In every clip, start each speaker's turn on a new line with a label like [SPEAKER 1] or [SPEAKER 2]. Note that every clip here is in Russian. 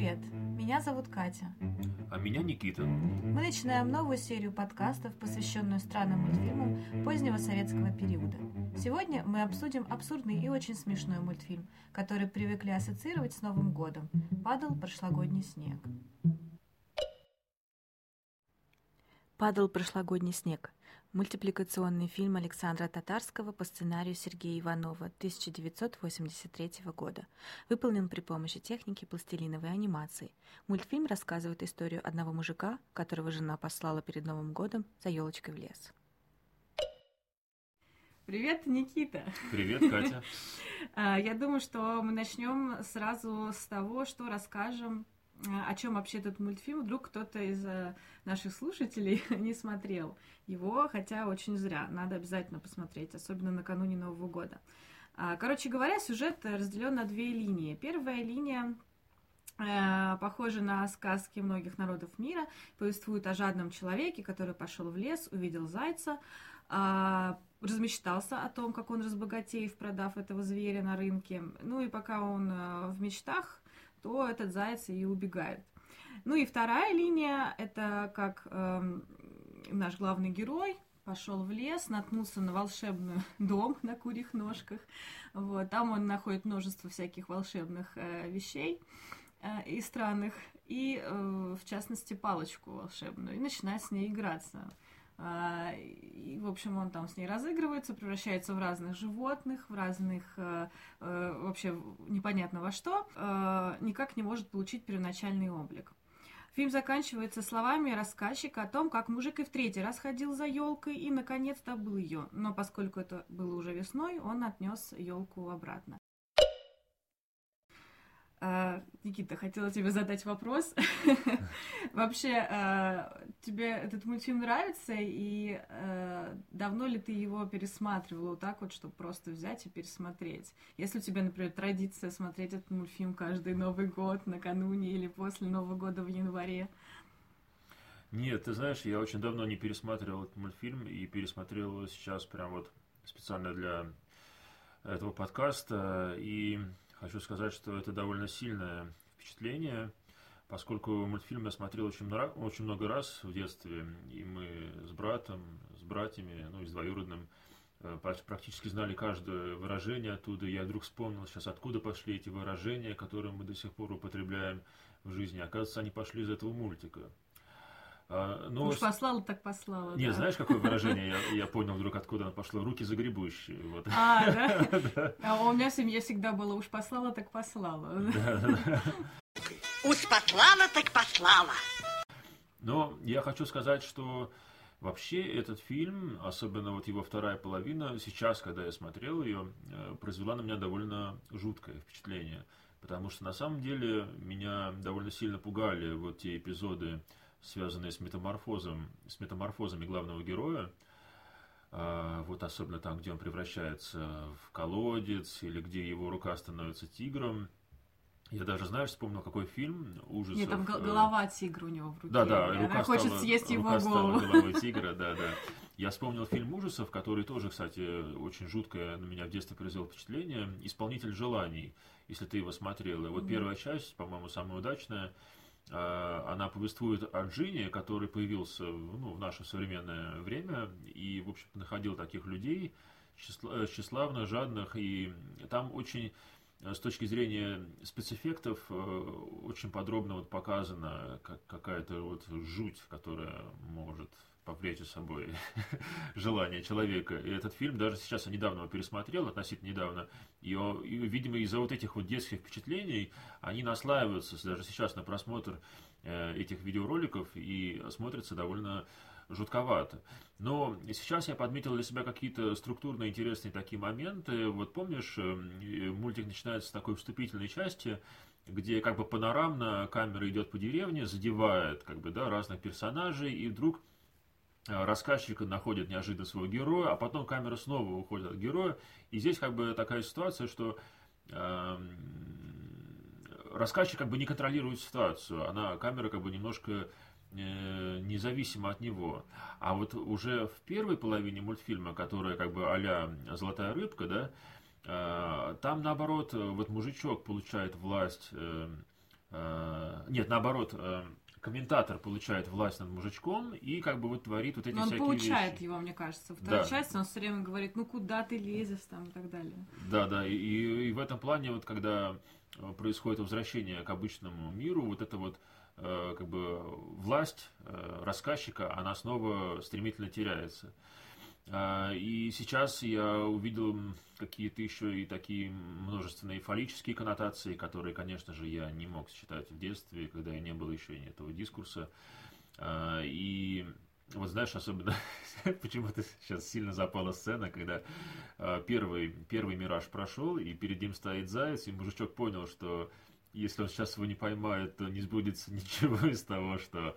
[SPEAKER 1] Привет, меня зовут Катя.
[SPEAKER 2] А меня Никита.
[SPEAKER 1] Мы начинаем новую серию подкастов, посвященную странным мультфильмам позднего советского периода. Сегодня мы обсудим абсурдный и очень смешной мультфильм, который привыкли ассоциировать с Новым годом. Падал прошлогодний снег. Падал прошлогодний снег. Мультипликационный фильм Александра Татарского по сценарию Сергея Иванова 1983 года. Выполнен при помощи техники пластилиновой анимации. Мультфильм рассказывает историю одного мужика, которого жена послала перед Новым годом за елочкой в лес. Привет, Никита.
[SPEAKER 2] Привет, Катя.
[SPEAKER 1] А, я думаю, что мы начнем сразу с того, что расскажем о чем вообще этот мультфильм, вдруг кто-то из э, наших слушателей не смотрел его, хотя очень зря, надо обязательно посмотреть, особенно накануне Нового года. А, короче говоря, сюжет разделен на две линии. Первая линия э, похожа на сказки многих народов мира, повествует о жадном человеке, который пошел в лес, увидел зайца, а, размечтался о том, как он разбогатеет, продав этого зверя на рынке. Ну и пока он э, в мечтах, то этот заяц и убегает. Ну и вторая линия, это как э, наш главный герой пошел в лес, наткнулся на волшебный дом на курьих ножках. Вот, там он находит множество всяких волшебных э, вещей э, и странных, и, э, в частности, палочку волшебную, и начинает с ней играться. А, и, в общем, он там с ней разыгрывается, превращается в разных животных, в разных, э, э, вообще непонятно во что, э, никак не может получить первоначальный облик. Фильм заканчивается словами рассказчика о том, как мужик и в третий раз ходил за елкой и наконец добыл ее. Но поскольку это было уже весной, он отнес елку обратно. А, Никита, хотела тебе задать вопрос. Вообще, а, тебе этот мультфильм нравится, и а, давно ли ты его пересматривала вот так вот, чтобы просто взять и пересмотреть? Если у тебя, например, традиция смотреть этот мультфильм каждый Новый год, накануне или после Нового года в январе?
[SPEAKER 2] Нет, ты знаешь, я очень давно не пересматривал этот мультфильм, и пересмотрел его сейчас прям вот специально для этого подкаста, и Хочу сказать, что это довольно сильное впечатление, поскольку мультфильм я смотрел очень, очень много раз в детстве, и мы с братом, с братьями, ну и с двоюродным, э, практически знали каждое выражение оттуда. Я вдруг вспомнил сейчас, откуда пошли эти выражения, которые мы до сих пор употребляем в жизни. Оказывается, они пошли из этого мультика.
[SPEAKER 1] А, но... Уж послала, так послала.
[SPEAKER 2] Не, да. знаешь, какое выражение я, я понял вдруг, откуда оно пошло? Руки загребущие. Вот.
[SPEAKER 1] А, да? А у меня в семье всегда было уж послала, так послала.
[SPEAKER 3] Уж послала, так послала.
[SPEAKER 2] Но я хочу сказать, что вообще этот фильм, особенно вот его вторая половина, сейчас, когда я смотрел ее, э, произвела на меня довольно жуткое впечатление. Потому что на самом деле меня довольно сильно пугали вот те эпизоды, связанные с метаморфозом, с метаморфозами главного героя, а, вот особенно там, где он превращается в колодец, или где его рука становится тигром. Я даже, знаешь, вспомнил, какой фильм ужасов.
[SPEAKER 1] Нет, там э, голова тигра у него в руке.
[SPEAKER 2] Да, да,
[SPEAKER 1] рука Она хочет
[SPEAKER 2] стала,
[SPEAKER 1] съесть
[SPEAKER 2] рука
[SPEAKER 1] его голову.
[SPEAKER 2] Стала головой тигра, да, да. Я вспомнил фильм ужасов, который тоже, кстати, очень жуткое на меня в детстве произвел впечатление. «Исполнитель желаний», если ты его смотрел. И вот mm-hmm. первая часть, по-моему, самая удачная – она повествует о Джине, который появился ну, в наше современное время и, в общем-то, находил таких людей, э, тщеславных, жадных, и там очень э, с точки зрения спецэффектов очень подробно вот показана какая-то вот жуть, которая может повлечь за собой желание человека. И этот фильм даже сейчас я недавно его пересмотрел, относительно недавно, и, видимо, из-за вот этих вот детских впечатлений они наслаиваются даже сейчас на просмотр э, этих видеороликов и смотрятся довольно жутковато. Но сейчас я подметил для себя какие-то структурные интересные такие моменты. Вот помнишь, э, мультик начинается с такой вступительной части, где как бы панорамно камера идет по деревне, задевает как бы, да, разных персонажей, и вдруг Э, рассказчик находит неожиданно своего героя, а потом камера снова уходит от героя. И здесь как бы такая ситуация, что э, рассказчик как бы не контролирует ситуацию, она, камера как бы немножко э, независимо от него. А вот уже в первой половине мультфильма, которая как бы а «Золотая рыбка», да, э, там наоборот, вот мужичок получает власть э, э, нет, наоборот, э, комментатор получает власть над мужичком и как бы вот творит вот эти
[SPEAKER 1] Но он
[SPEAKER 2] всякие
[SPEAKER 1] получает
[SPEAKER 2] вещи.
[SPEAKER 1] его, мне кажется. Вторая
[SPEAKER 2] Да.
[SPEAKER 1] часть, он все время говорит, ну куда ты лезешь там и так далее.
[SPEAKER 2] Да, да, и, и- в этом плане вот когда э, происходит возвращение к обычному миру, вот эта вот э, как бы власть э, рассказчика, она снова стремительно теряется. А, И сейчас я увидел какие-то еще и такие множественные фаллические коннотации, которые, конечно же, я не мог считать в детстве, когда я не было еще и этого дискурса. А, И вот знаешь, особенно почему-то сейчас сильно запала сцена, когда а, первый, первый мираж прошел, и перед ним стоит заяц, и мужичок понял, что если он сейчас его не поймает, то не сбудется ничего из того, что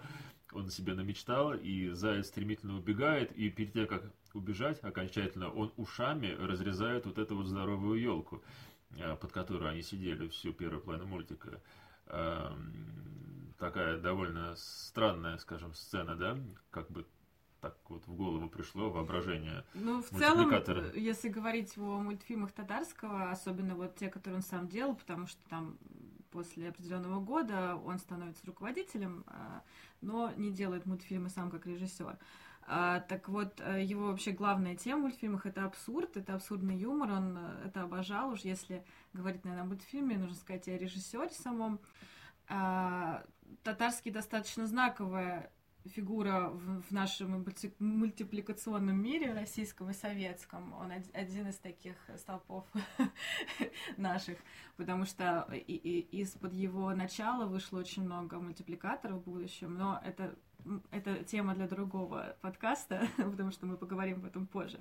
[SPEAKER 2] он себе намечтал, и заяц стремительно убегает, и перед тем, как убежать окончательно, он ушами разрезает вот эту вот здоровую елку, под которой они сидели всю первую половину мультика. Эм, Такая довольно странная, скажем, сцена, да, как бы так вот в голову пришло воображение.
[SPEAKER 1] Ну, в целом, э, если говорить о мультфильмах Татарского, особенно вот те, которые он сам делал, потому что там после определенного года он становится руководителем, а, но не делает мультфильмы сам как режиссер. А, Так вот, э, его вообще главная тема в мультфильмах это абсурд, это абсурдный юмор, он э, это обожал. Уж если говорить, наверное, о мультфильме, нужно сказать о режиссере самом. А, Татарский достаточно знаковая фигура в, в нашем мульти- мультипликационном мире российском и советском. Он од- один из таких столпов наших, потому что и- из-под его начала вышло очень много мультипликаторов в будущем, но это, это тема для другого подкаста, потому что мы поговорим об этом позже.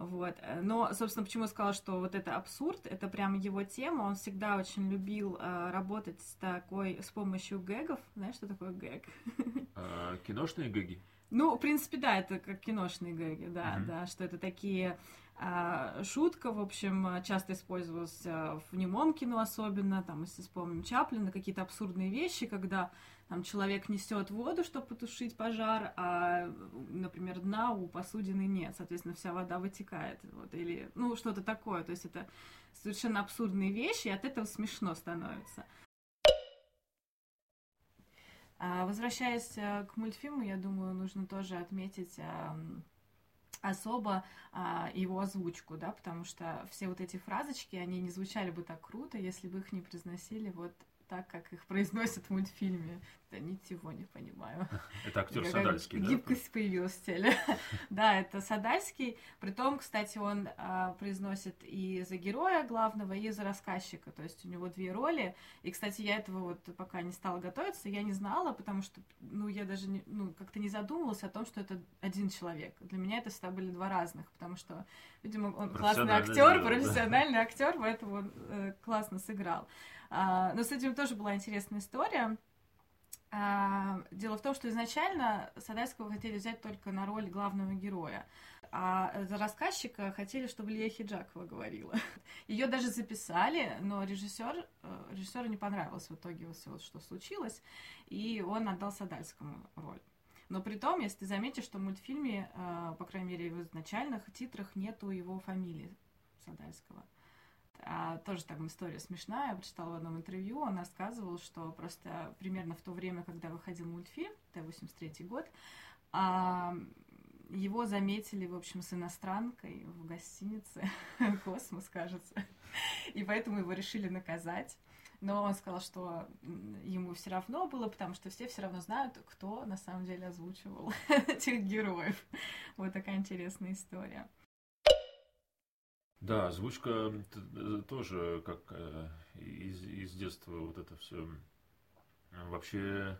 [SPEAKER 1] Вот. Но, собственно, почему я сказала, что вот это абсурд, это прям его тема. Он всегда очень любил э, работать с такой, с помощью гэгов. Знаешь, что такое гэг?
[SPEAKER 2] А, Киношные гэги?
[SPEAKER 1] Ну, в принципе, да, это как киношные гэги, да,
[SPEAKER 2] Мгм.
[SPEAKER 1] да, что это такие а, шутка, в общем, часто использовалась а, в немом кино особенно, там, если вспомним Чаплина, какие-то абсурдные вещи, когда там человек несет воду, чтобы потушить пожар, а, например, дна у посудины нет, соответственно, вся вода вытекает, вот, или, ну, что-то такое, то есть это совершенно абсурдные вещи, и от этого смешно становится. А, Возвращаясь э, к мультфильму, я думаю, нужно тоже отметить особо а, его озвучку, да, потому что все вот эти фразочки, они не звучали бы так круто, если бы их не произносили вот так, как их произносят в мультфильме. Да ничего не понимаю.
[SPEAKER 2] Это актер Садальский, да?
[SPEAKER 1] Гибкость появилась в теле. Да, это Садальский. Притом, кстати, он а, произносит и за героя главного, и за рассказчика. То есть у него две роли. И, кстати, я этого вот пока не стала готовиться, я не знала, потому что, ну, я даже не, ну, как-то не задумывалась о том, что это один человек. Для меня это всегда были два разных, потому что, видимо, он классный актер, профессиональный актер, поэтому он э, классно сыграл. А, но с этим тоже была интересная история. А, Дело в том, что изначально Садальского хотели взять только на роль главного героя, а за рассказчика хотели, чтобы Лия Хиджакова говорила. Ее даже записали, но режиссер, э, режиссеру не понравилось в итоге вот все, что случилось, и он отдал Садальскому роль. Но при том, если ты заметишь, что в мультфильме, э, по крайней мере, в изначальных титрах нету его фамилии Садальского. А, тоже там история смешная. Я прочитала в одном интервью, он рассказывал, что просто примерно в то время, когда выходил мультфильм, это 83 год, а, его заметили, в общем, с иностранкой в гостинице «Космос», кажется. И поэтому его решили наказать. Но он сказал, что ему все равно было, потому что все все равно знают, кто на самом деле озвучивал этих героев. Вот такая интересная история.
[SPEAKER 2] Да, озвучка э, тоже как э, из, из детства вот это все. Вообще,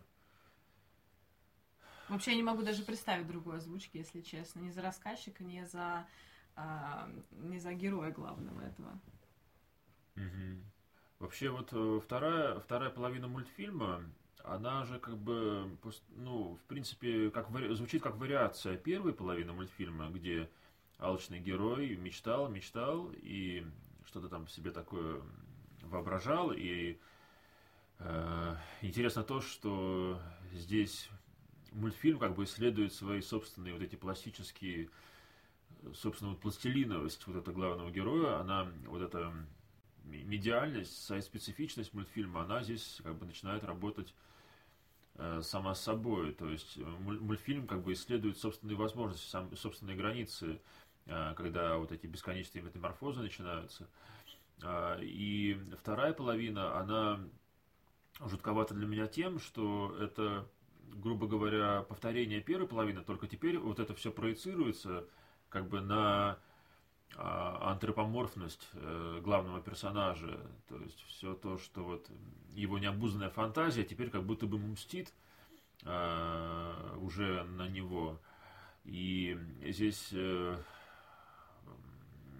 [SPEAKER 1] Вообще я не могу даже представить другой озвучки, если честно. Ни за рассказчика, ни за, а, ни за героя главного этого.
[SPEAKER 2] мгм. вообще вот э, вторая, вторая половина мультфильма, она же как бы, ну, в принципе, как звучит как вариация первой половины мультфильма, где алчный герой мечтал, мечтал и что-то там себе такое воображал. И э, интересно то, что здесь мультфильм как бы исследует свои собственные вот эти пластические, собственно, вот пластилиновость вот этого главного героя, она вот эта медиальность, специфичность мультфильма, она здесь как бы начинает работать э, сама собой. То есть мультфильм как бы исследует собственные возможности, сам, собственные границы, когда вот эти бесконечные метаморфозы начинаются. Э, и вторая половина, она жутковата для меня тем, что это, грубо говоря, повторение первой половины, только теперь вот это все проецируется как бы на а, антропоморфность э, главного персонажа, то есть все то, что вот его необузданная фантазия теперь как будто бы мстит уже на него. И здесь э,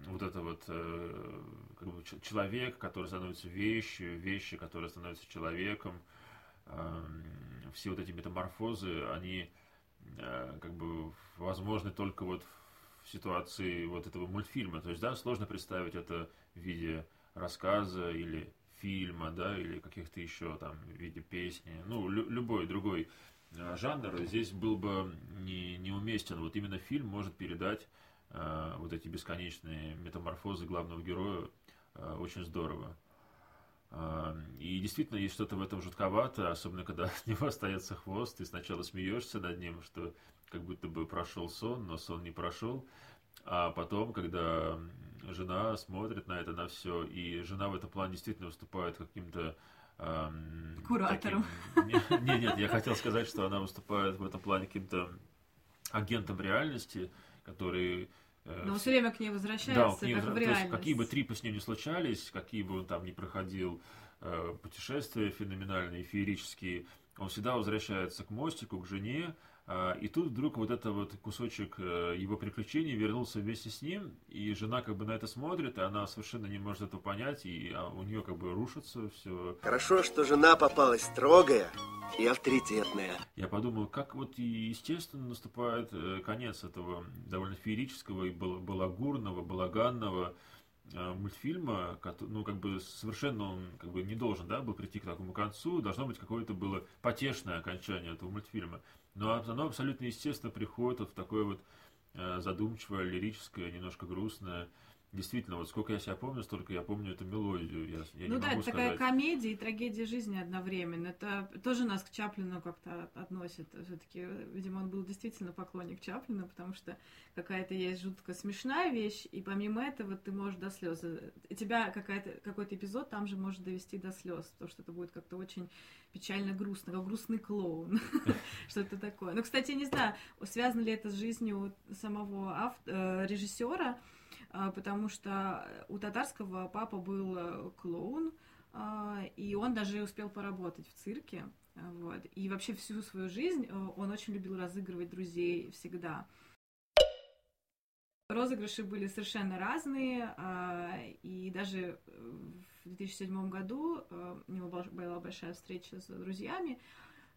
[SPEAKER 2] вот это вот э, как бы человек, который становится вещью, вещи, которые становятся человеком, все вот эти метаморфозы, они как бы возможны только вот в ситуации вот этого мультфильма. То есть, да, сложно представить это в виде рассказа или фильма, да, или каких-то еще там в виде песни. Ну, лю- любой другой э, жанр здесь был бы не, неуместен. Вот именно фильм может передать э, вот эти бесконечные метаморфозы главного героя э, очень здорово. Э, и действительно есть что-то в этом жутковато, особенно когда от него остается хвост, ты сначала смеешься над ним, что как будто бы прошел сон, но сон не прошел. А потом, когда жена смотрит на это, на все, и жена в этом плане действительно выступает каким-то
[SPEAKER 1] эм, Куратором.
[SPEAKER 2] Таким... Нет, нет, я хотел сказать, что она выступает в этом плане каким-то агентом реальности, который
[SPEAKER 1] э, но он все время к ней возвращается, да, к ней как возвращается. в реальность.
[SPEAKER 2] Какие бы трипы с ним ни случались, какие бы он там ни проходил э, путешествия феноменальные, феерические, он всегда возвращается к мостику, к жене, и тут вдруг вот это вот кусочек э, его приключений вернулся вместе с ним, и жена как бы на это смотрит, и она совершенно не может этого понять, и а, у нее как бы рушится все.
[SPEAKER 4] Хорошо, что жена попалась строгая и авторитетная.
[SPEAKER 2] Я подумал, как вот и естественно наступает э, конец этого довольно феерического и балагурного, балаганного э, мультфильма, ну, как бы совершенно он как бы не должен, да, был прийти к такому концу, должно быть какое-то было потешное окончание этого мультфильма. Но оно абсолютно естественно приходит вот в такое вот э, задумчивое, лирическое, немножко грустное Действительно, вот сколько я себя помню, столько я помню эту мелодию. Я, я
[SPEAKER 1] ну
[SPEAKER 2] не
[SPEAKER 1] да,
[SPEAKER 2] могу
[SPEAKER 1] это такая комедия и трагедия жизни одновременно. Это тоже нас к Чаплину как-то относит. Все-таки, видимо, он был действительно поклонник Чаплина, потому что какая-то есть жутко смешная вещь, и помимо этого ты можешь до слез. Тебя какая-то, какой-то эпизод там же может довести до слез, потому что это будет как-то очень печально грустно, как грустный клоун. Что-то такое. Ну, кстати, не знаю, связано ли это с жизнью самого э, режиссера. А, потому что у татарского папа был э, клоун, а, и он даже успел поработать в цирке. Вот. И вообще всю свою жизнь э, он очень любил разыгрывать друзей всегда. Розыгрыши были совершенно разные, а, и даже в 2007 году э, у него была большая встреча с друзьями,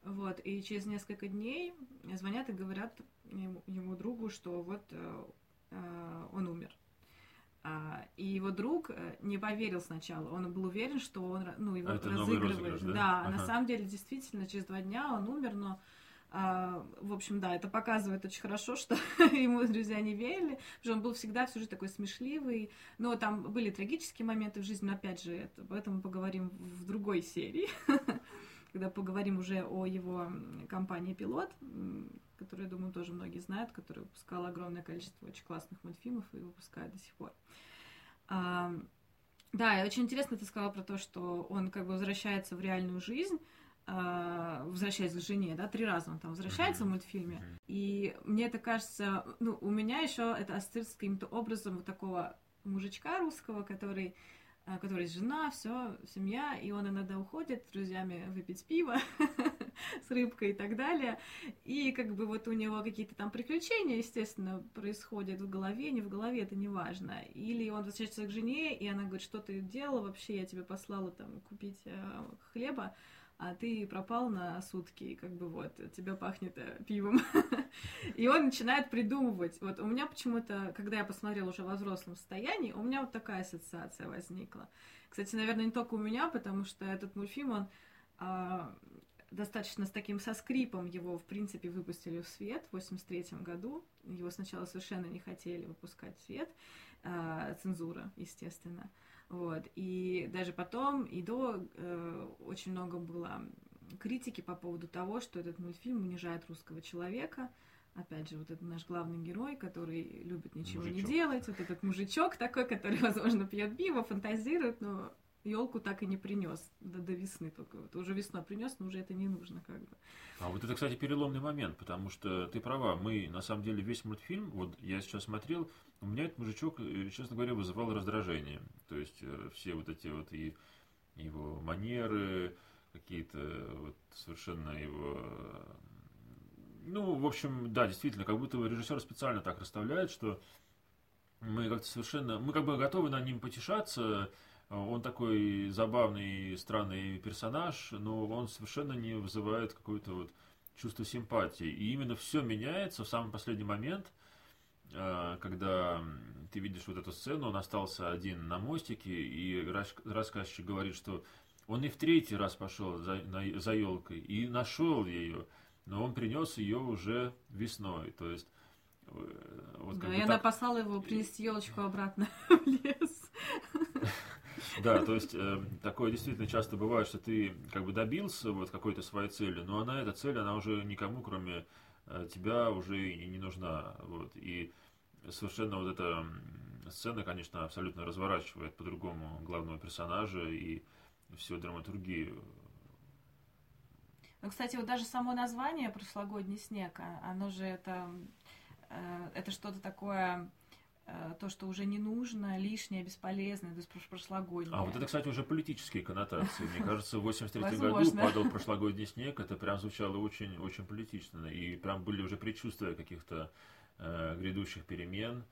[SPEAKER 1] вот, и через несколько дней звонят и говорят ему, ему другу, что вот он умер. А, и его друг э, не поверил сначала. Он был уверен, что он ну, его а разыгрывает. Да, да ага. на самом деле, действительно, через два дня он умер, но а, в общем, да, это показывает очень хорошо, что ему друзья не верили, потому что он был всегда всю жизнь такой смешливый, но там были трагические моменты в жизни, но опять же, это, об этом мы поговорим в другой серии, когда поговорим уже о его компании «Пилот», которую, я думаю, тоже многие знают, которая выпускала огромное количество очень классных мультфильмов и выпускает до сих пор. А, да, и очень интересно ты сказала про то, что он как бы возвращается в реальную жизнь, а, возвращается к жене, да, три раза он там возвращается в мультфильме. И мне это кажется, ну, у меня еще это ассоциируется каким-то образом вот такого мужичка русского, который у которой есть жена, все, семья, и он иногда уходит с друзьями выпить пиво с рыбкой и так далее. И как бы вот у него какие-то там приключения, естественно, происходят в голове, не в голове, это не важно. Или он возвращается к жене, и она говорит, что ты делала вообще, я тебе послала там купить э, хлеба, а ты пропал на сутки, и как бы вот, тебя пахнет э, пивом. И он начинает придумывать. Вот у меня почему-то, когда я посмотрела уже во взрослом состоянии, у меня вот такая ассоциация возникла. Кстати, наверное, не только у меня, потому что этот мультфильм, он а, достаточно с таким со скрипом его, в принципе, выпустили в свет в 83 году. Его сначала совершенно не хотели выпускать в свет, а, цензура, естественно. Вот. И даже потом, и до, э, очень много было критики по поводу того, что этот мультфильм унижает русского человека. Опять же, вот это наш главный герой, который любит ничего
[SPEAKER 2] Мужичок.
[SPEAKER 1] не делать, вот этот мужичок такой, который, возможно, пьет пиво, фантазирует, но елку так и не принес до, до весны только. Вот уже весной принес, но уже это не нужно как бы.
[SPEAKER 2] А вот это, кстати, переломный момент, потому что ты права, мы, на самом деле, весь мультфильм, вот я сейчас смотрел, у меня этот мужичок, э, честно говоря, вызывал раздражение. То есть э, все вот эти вот и его манеры, какие-то вот совершенно его... э, Ну, в общем, да, действительно, как будто режиссер специально так расставляет, что мы как-то совершенно... Мы как бы готовы на ним потешаться, он такой забавный, странный персонаж, но он совершенно не вызывает какое-то вот чувство симпатии. И именно все меняется в самый последний момент, э, когда ты видишь вот эту сцену, он остался один на мостике, и рас- рассказчик говорит, что он и в третий раз пошел за, на- за елкой и нашел ее, но он принес ее уже весной. То есть э, вот
[SPEAKER 1] да, и она
[SPEAKER 2] так-
[SPEAKER 1] послала его принести елочку обратно в лес.
[SPEAKER 2] Да, то есть э, такое действительно часто бывает, что ты как бы добился вот какой-то своей цели, но она, эта цель, она уже никому, кроме э, тебя, уже и не нужна. Вот. И совершенно вот эта сцена, конечно, абсолютно разворачивает по-другому главного персонажа и всю драматургию.
[SPEAKER 1] Ну, кстати, вот даже само название «Прошлогодний снег», а- оно же это, э, это что-то такое, то, что уже не нужно, лишнее, бесполезное, то есть прош- прошлогоднее.
[SPEAKER 2] А вот это, кстати, уже политические коннотации. Мне кажется, в 83 году падал прошлогодний снег, это прям звучало очень, очень политично. И прям были уже предчувствия каких-то э, грядущих перемен.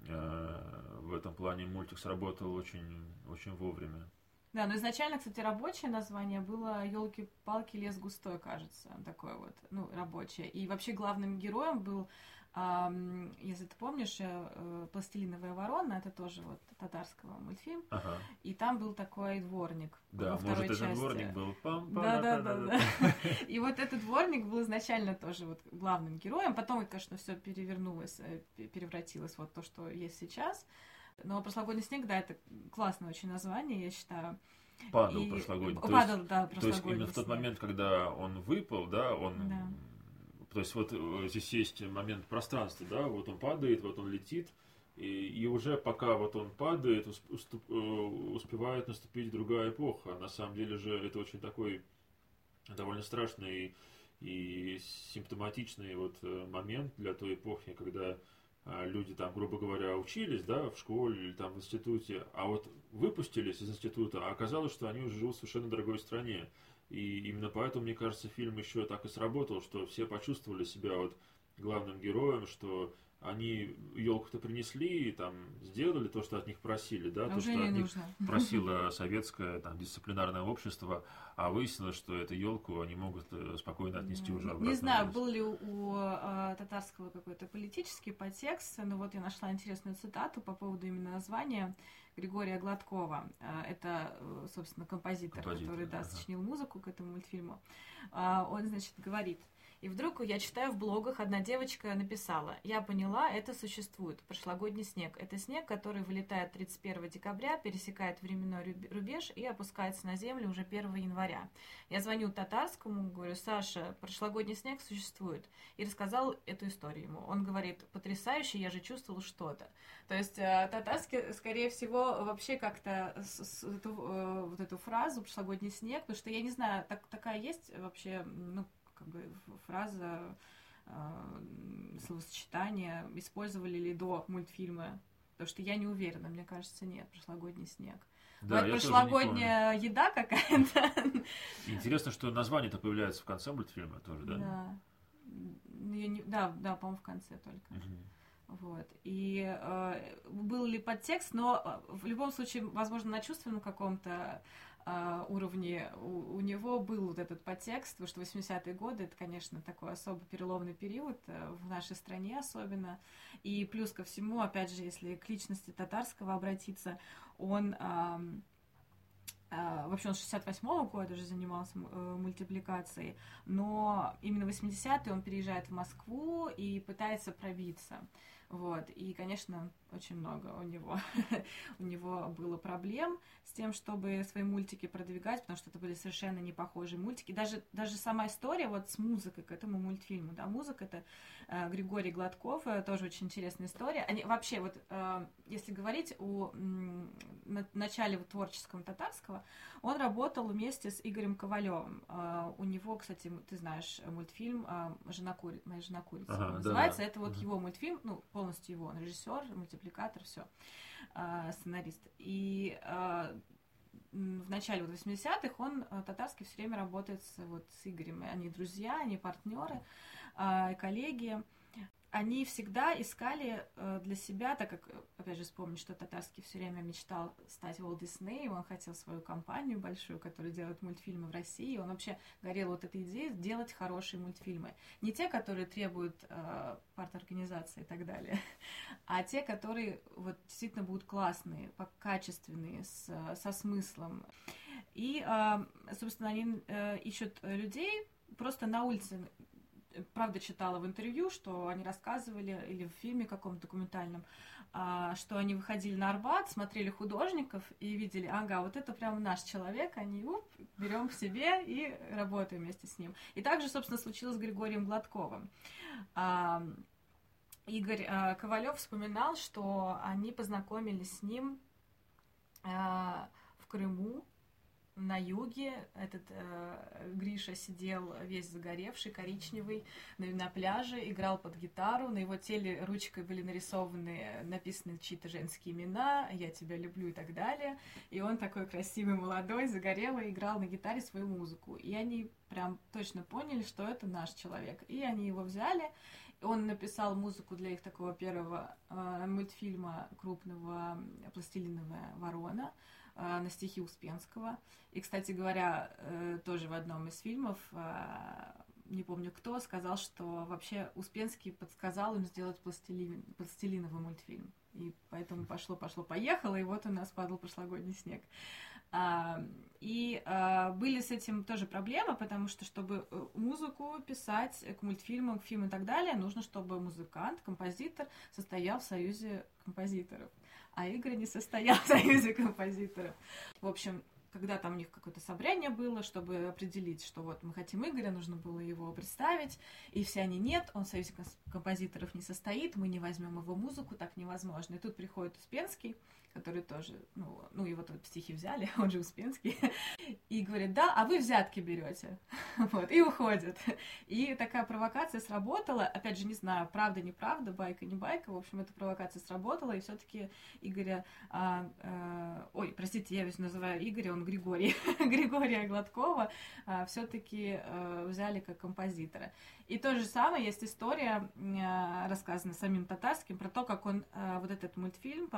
[SPEAKER 2] Э, в этом плане мультик сработал очень, очень вовремя.
[SPEAKER 1] Да, но изначально, кстати, рабочее название было елки-палки, лес густой, кажется, такое вот, ну, рабочее. И вообще главным героем был, если ты помнишь, э, э, «Пластилиновая ворона», это тоже вот татарского мультфильм,
[SPEAKER 2] Ага.
[SPEAKER 1] и там был такой дворник
[SPEAKER 2] Да,
[SPEAKER 1] во второй
[SPEAKER 2] может,
[SPEAKER 1] части.
[SPEAKER 2] дворник был. пам
[SPEAKER 1] Да, да, да, да. И вот этот дворник был изначально тоже вот главным героем. Потом, конечно, все перевернулось, э, превратилось вот то, что есть сейчас. Но прошлогодний снег, да, это классное очень название, я считаю.
[SPEAKER 2] Падал
[SPEAKER 1] И-
[SPEAKER 2] прошлогодний. То
[SPEAKER 1] Падал,
[SPEAKER 2] есть-
[SPEAKER 1] да,
[SPEAKER 2] То есть
[SPEAKER 1] прошлогодний
[SPEAKER 2] именно в тот момент, когда он выпал, да, он...
[SPEAKER 1] Да.
[SPEAKER 2] То есть вот э, здесь есть момент пространства, да, вот он падает, вот он летит, и, и уже пока вот он падает, уступ- э, успевает наступить другая эпоха. На самом деле же это очень такой довольно страшный и симптоматичный вот э, момент для той эпохи, когда а, люди там, грубо говоря, учились, да, в школе или там в институте, а вот выпустились из института, а оказалось, что они уже живут в совершенно другой стране. И именно поэтому, мне кажется, фильм еще так и сработал, что все почувствовали себя вот главным героем, что они елку-то принесли и там сделали то, что от них просили, да,
[SPEAKER 1] А
[SPEAKER 2] то, что от них
[SPEAKER 1] нужно.
[SPEAKER 2] просило советское там, дисциплинарное общество, а выяснилось, что эту елку они могут э, спокойно отнести уже обратно.
[SPEAKER 1] Не знаю, был ли у э, татарского какой-то политический подтекст, но вот я нашла интересную цитату по поводу именно названия Григория Гладкова. Э, Это, э, собственно, композитор,
[SPEAKER 2] Композитор,
[SPEAKER 1] который, да,
[SPEAKER 2] ага.
[SPEAKER 1] сочинил музыку к этому мультфильму. А, Он, значит, говорит... И вдруг я читаю в блогах, одна девочка написала, я поняла, это существует, прошлогодний снег. Это снег, который вылетает 31 декабря, пересекает временной руб- рубеж и опускается на землю уже 1 января. Я звоню татарскому, говорю, Саша, прошлогодний снег существует. И рассказал эту историю ему. Он говорит, потрясающе, я же чувствовал что-то. То есть э, татарский, скорее всего, вообще как-то эту, э, вот эту фразу «прошлогодний снег», потому что я не знаю, так, такая есть вообще, ну, фраза, э, словосочетание, использовали ли до мультфильма? Потому что я не уверена, мне кажется, нет, прошлогодний снег.
[SPEAKER 2] Да, не помню.
[SPEAKER 1] прошлогодняя еда какая-то.
[SPEAKER 2] Интересно, что название-то появляется в конце мультфильма тоже, да?
[SPEAKER 1] Да. Ну, не- Да, да, по-моему, в конце только.
[SPEAKER 2] Мгм.
[SPEAKER 1] Вот. И э, был ли подтекст, но э, в любом случае, возможно, на чувственном каком-то э, уровне у, у него был вот этот подтекст, потому что 80-е годы это, конечно, такой особо переломный период э, в нашей стране особенно. И плюс ко всему, опять же, если к личности татарского обратиться, он а, Вообще он с 68 года уже занимался э, мультипликацией, но именно в 80-е он переезжает в Москву и пытается пробиться. Вот. И, конечно, очень много у него. у него было проблем с тем, чтобы свои мультики продвигать, потому что это были совершенно не похожие мультики. Даже, даже сама история вот с музыкой к этому мультфильму, да, музыка это э, Григорий Гладков, э, тоже очень интересная история. Они вообще вот, э, если говорить о на, начале вот, творческом татарского, он работал вместе с Игорем Ковалевым. Э, у него, кстати, ты знаешь мультфильм э, «Жена кури... «Моя жена курица» ага, называется. Да, да. Это вот угу. его мультфильм, ну, полностью его, он режиссер, мультипликатор, все, а, сценарист. И а, в начале вот 80-х он а, татарский все время работает с, вот, с Игорем. Они друзья, они партнеры, коллеги они всегда искали э, для себя, так как, опять же, вспомнить, что Татарский все время мечтал стать Walt Disney, он хотел свою компанию большую, которая делает мультфильмы в России, он вообще горел вот этой идеей сделать хорошие мультфильмы. Не те, которые требуют э, парт-организации и так далее, а те, которые вот действительно будут классные, качественные, с, со смыслом. И, э, собственно, они э, ищут людей, просто на улице правда читала в интервью, что они рассказывали, или в фильме каком-то документальном, а, что они выходили на Арбат, смотрели художников и видели, ага, вот это прям наш человек, они уп, берем в себе и работаем вместе с ним. И также, собственно, случилось с Григорием Гладковым. А, Игорь а, Ковалев вспоминал, что они познакомились с ним в Крыму, на юге этот э, Гриша сидел весь загоревший, коричневый, на, на пляже, играл под гитару, на его теле ручкой были нарисованы, написаны чьи-то женские имена, «Я тебя люблю» и так далее. И он такой красивый, молодой, загорелый, играл на гитаре свою музыку. И они прям точно поняли, что это наш человек. И они его взяли, он написал музыку для их такого первого э, мультфильма крупного «Пластилиновая ворона», Э, на стихи Успенского. И, кстати говоря, э, тоже в одном из фильмов, э, не помню кто, сказал, что вообще Успенский подсказал им сделать пластилин, пластилиновый мультфильм. И поэтому пошло, пошло, поехало, и вот у нас падал прошлогодний снег. А, и а, были с этим тоже проблемы, потому что, чтобы музыку писать к мультфильмам, к фильмам и так далее, нужно, чтобы музыкант, композитор состоял в союзе композиторов а Игорь не состоял в союзе композиторов. В общем, когда там у них какое-то собрание было, чтобы определить, что вот мы хотим Игоря, нужно было его представить, и все они нет, он в союзе композиторов не состоит, мы не возьмем его музыку, так невозможно. И тут приходит Успенский, который тоже, ну, ну его тут стихи взяли, он же Успенский, и говорит, да, а вы взятки берете, вот, и уходит. И такая провокация сработала, опять же, не знаю, правда, неправда, байка, не байка, в общем, эта провокация сработала, и все-таки Игоря, а, а, ой, простите, я весь называю Игоря, он Григорий, Григория Гладкова, а, все-таки а, взяли как композитора. И то же самое есть история, а, рассказанная самим татарским, про то, как он а, вот этот мультфильм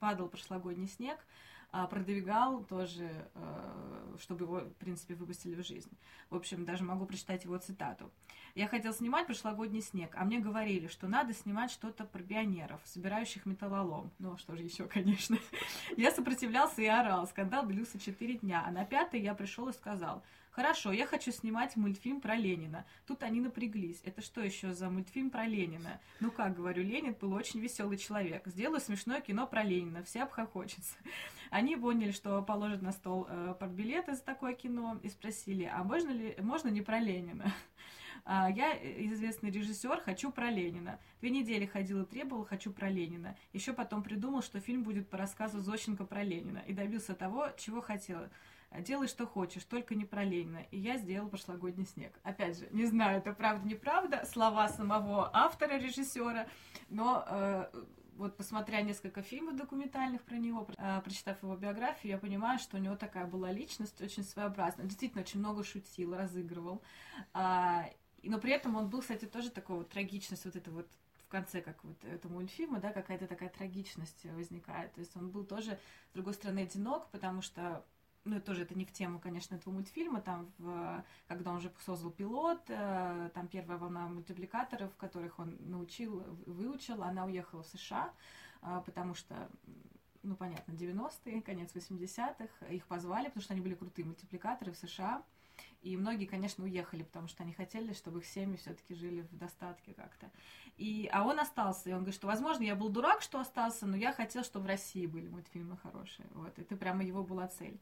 [SPEAKER 1] «Падал прошлогодний снег», а, продвигал тоже, чтобы его, в принципе, выпустили в жизнь. В общем, даже могу прочитать его цитату. «Я хотел снимать прошлогодний снег, а мне говорили, что надо снимать что-то про пионеров, собирающих металлолом. Ну, что же еще, конечно. Я сопротивлялся и орал. Скандал длился четыре дня, а на пятый я пришел и сказал – Хорошо, я хочу снимать мультфильм про Ленина. Тут они напряглись. Это что еще за мультфильм про Ленина? Ну как, говорю, Ленин был очень веселый человек. Сделаю смешное кино про Ленина. Все обхохочется. Они поняли, что положат на стол э, билеты за такое кино и спросили, а можно ли, можно не про Ленина? А, я известный режиссер, хочу про Ленина. Две недели ходил и требовал, хочу про Ленина. Еще потом придумал, что фильм будет по рассказу Зощенко про Ленина. И добился того, чего хотел делай, что хочешь, только не про Ленина. И я сделал прошлогодний снег. Опять же, не знаю, это правда-неправда, слова самого автора, режиссера, но э, вот посмотря несколько фильмов документальных про него, э, прочитав его биографию, я понимаю, что у него такая была личность очень своеобразная. Действительно, очень много шутил, разыгрывал. Э, но при этом он был, кстати, тоже такой вот трагичность, вот это вот в конце, как вот этого мультфильма, да, какая-то такая трагичность возникает. То есть он был тоже, с другой стороны, одинок, потому что ну, тоже это не в тему, конечно, этого мультфильма, там, в, когда он уже создал пилот, э, там первая волна мультипликаторов, которых он научил, выучил, она уехала в США, э, потому что, ну, понятно, 90-е, конец 80-х, их позвали, потому что они были крутые мультипликаторы в США, И многие, конечно, уехали, потому что они хотели, чтобы их семьи все-таки жили в достатке как-то. И, а он остался, и он говорит, что, возможно, я был дурак, что остался, но я хотел, чтобы в России были мультфильмы хорошие. Вот, это прямо его была цель.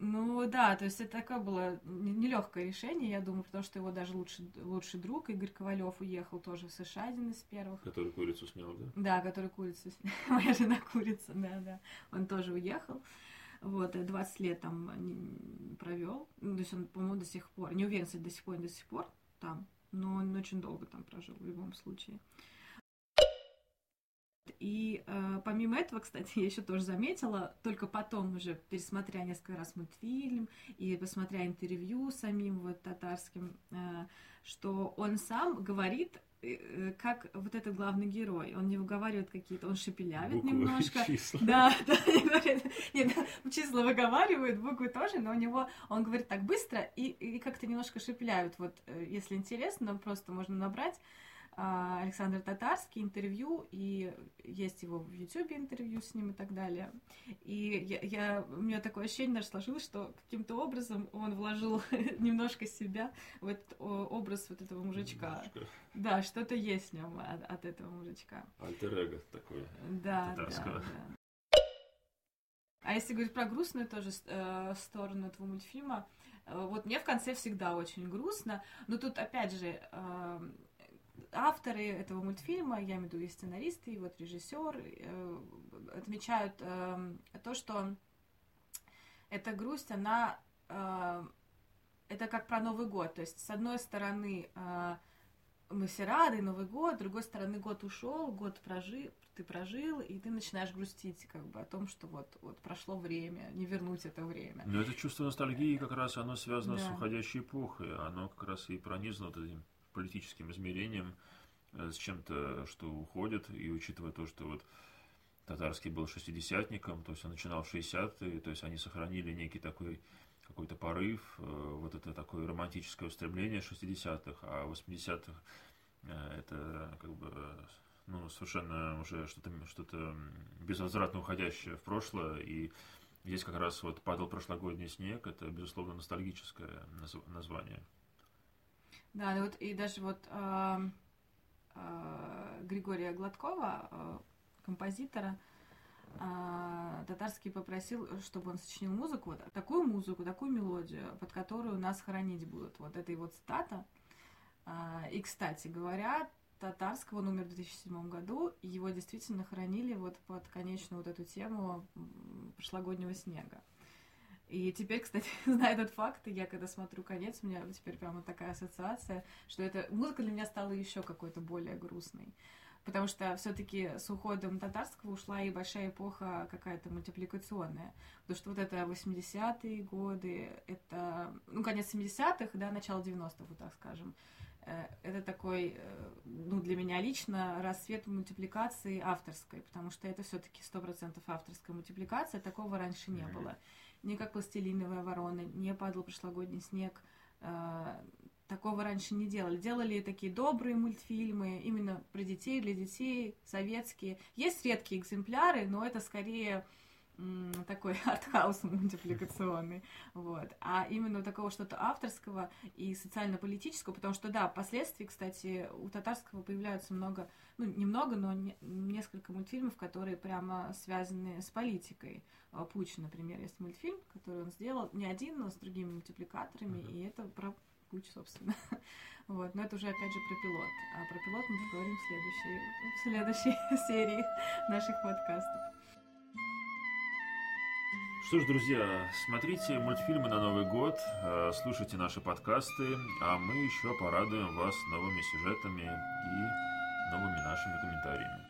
[SPEAKER 1] Ну да, то есть это такое было нелегкое решение, я думаю, потому что его даже лучший, лучший друг Игорь Ковалев уехал тоже в США, один из первых.
[SPEAKER 2] Который курицу снял, да?
[SPEAKER 1] Да, который курицу снял. Моя жена курица, да, да. Он тоже уехал. Вот, 20 лет там провел. Ну, то есть он, по-моему, до сих пор, не уверен, кстати, до сих пор, до сих пор там, но он очень долго там прожил в любом случае. И э, помимо этого, кстати, я еще тоже заметила, только потом уже пересмотря несколько раз мультфильм и посмотря интервью самим вот татарским, э, что он сам говорит э, как вот этот главный герой, он не выговаривает какие-то, он шепелявит буквы, немножко.
[SPEAKER 2] Числа.
[SPEAKER 1] Да, да, нет, числа выговаривает, буквы тоже, но у него, он говорит так быстро и, и как-то немножко шепелявит. Вот, э, если интересно, просто можно набрать Александр Татарский интервью, и есть его в Ютубе интервью с ним и так далее. И я, я, у меня такое ощущение даже сложилось, что каким-то образом он вложил немножко себя в этот образ вот этого мужичка. Немножко. Да, что-то есть в нем от, от этого мужичка.
[SPEAKER 2] Альтер такой.
[SPEAKER 1] Да, татарского. да, да. А если говорить про грустную тоже э, сторону этого мультфильма, э, вот мне в конце всегда очень грустно, но тут опять же э, авторы этого мультфильма, я имею в виду и сценаристы, и вот режиссер, э, отмечают э, то, что эта грусть, она э, это как про Новый год. То есть, с одной стороны, э, мы все рады, Новый год, с другой стороны, год ушел, год прожил, ты прожил, и ты начинаешь грустить как бы о том, что вот, вот прошло время, не вернуть это время.
[SPEAKER 2] Но это чувство ностальгии как раз оно связано да. с уходящей эпохой, оно как раз и пронизано вот этим политическим измерением, э, с чем-то, что уходит, и учитывая то, что вот Татарский был шестидесятником, то есть он начинал в 60-е, то есть они сохранили некий такой какой-то порыв, э, вот это такое романтическое устремление 60-х, а 80-х э, это как бы ну, совершенно уже что-то что безвозвратно уходящее в прошлое, и здесь как раз вот «Падал прошлогодний снег» — это, безусловно, ностальгическое название.
[SPEAKER 1] Да, ну вот и даже вот э, э, Григория Гладкова, э, композитора, э, Татарский попросил, чтобы он сочинил музыку, вот, такую музыку, такую мелодию, под которую нас хоронить будут. Вот это его цитата. Э, и, кстати говоря, Татарского, он умер в 2007 году, его действительно хоронили вот под конечную вот эту тему прошлогоднего снега. И теперь, кстати, зная этот факт, я когда смотрю конец, у меня теперь прямо такая ассоциация, что эта музыка для меня стала еще какой-то более грустной. Потому что все-таки с уходом татарского ушла и большая эпоха какая-то мультипликационная. Потому что вот это 80-е годы, это, ну, конец 70-х, да, начало 90-х, вот так скажем. Э, это такой, э, ну, для меня лично рассвет мультипликации авторской, потому что это все-таки 100% авторская мультипликация, такого раньше не было не как пластилиновая ворона, не падал прошлогодний снег. Э, такого раньше не делали. Делали такие добрые мультфильмы, именно про детей, для детей, советские. Есть редкие экземпляры, но это скорее такой артхаус мультипликационный, вот. А именно такого что-то авторского и социально-политического, потому что, да, впоследствии, кстати, у татарского появляются много, ну, немного, но не, несколько мультфильмов, которые прямо связаны с политикой. А, Пуч, например, есть мультфильм, который он сделал, не один, но с другими мультипликаторами, mm-hmm. и это про Пуч, собственно. вот, но это уже, опять же, про пилот. А про пилот мы поговорим в следующей, в следующей серии наших подкастов.
[SPEAKER 2] Что ж, друзья, смотрите мультфильмы на Новый год, э, слушайте наши подкасты, а мы еще порадуем вас новыми сюжетами и новыми нашими комментариями.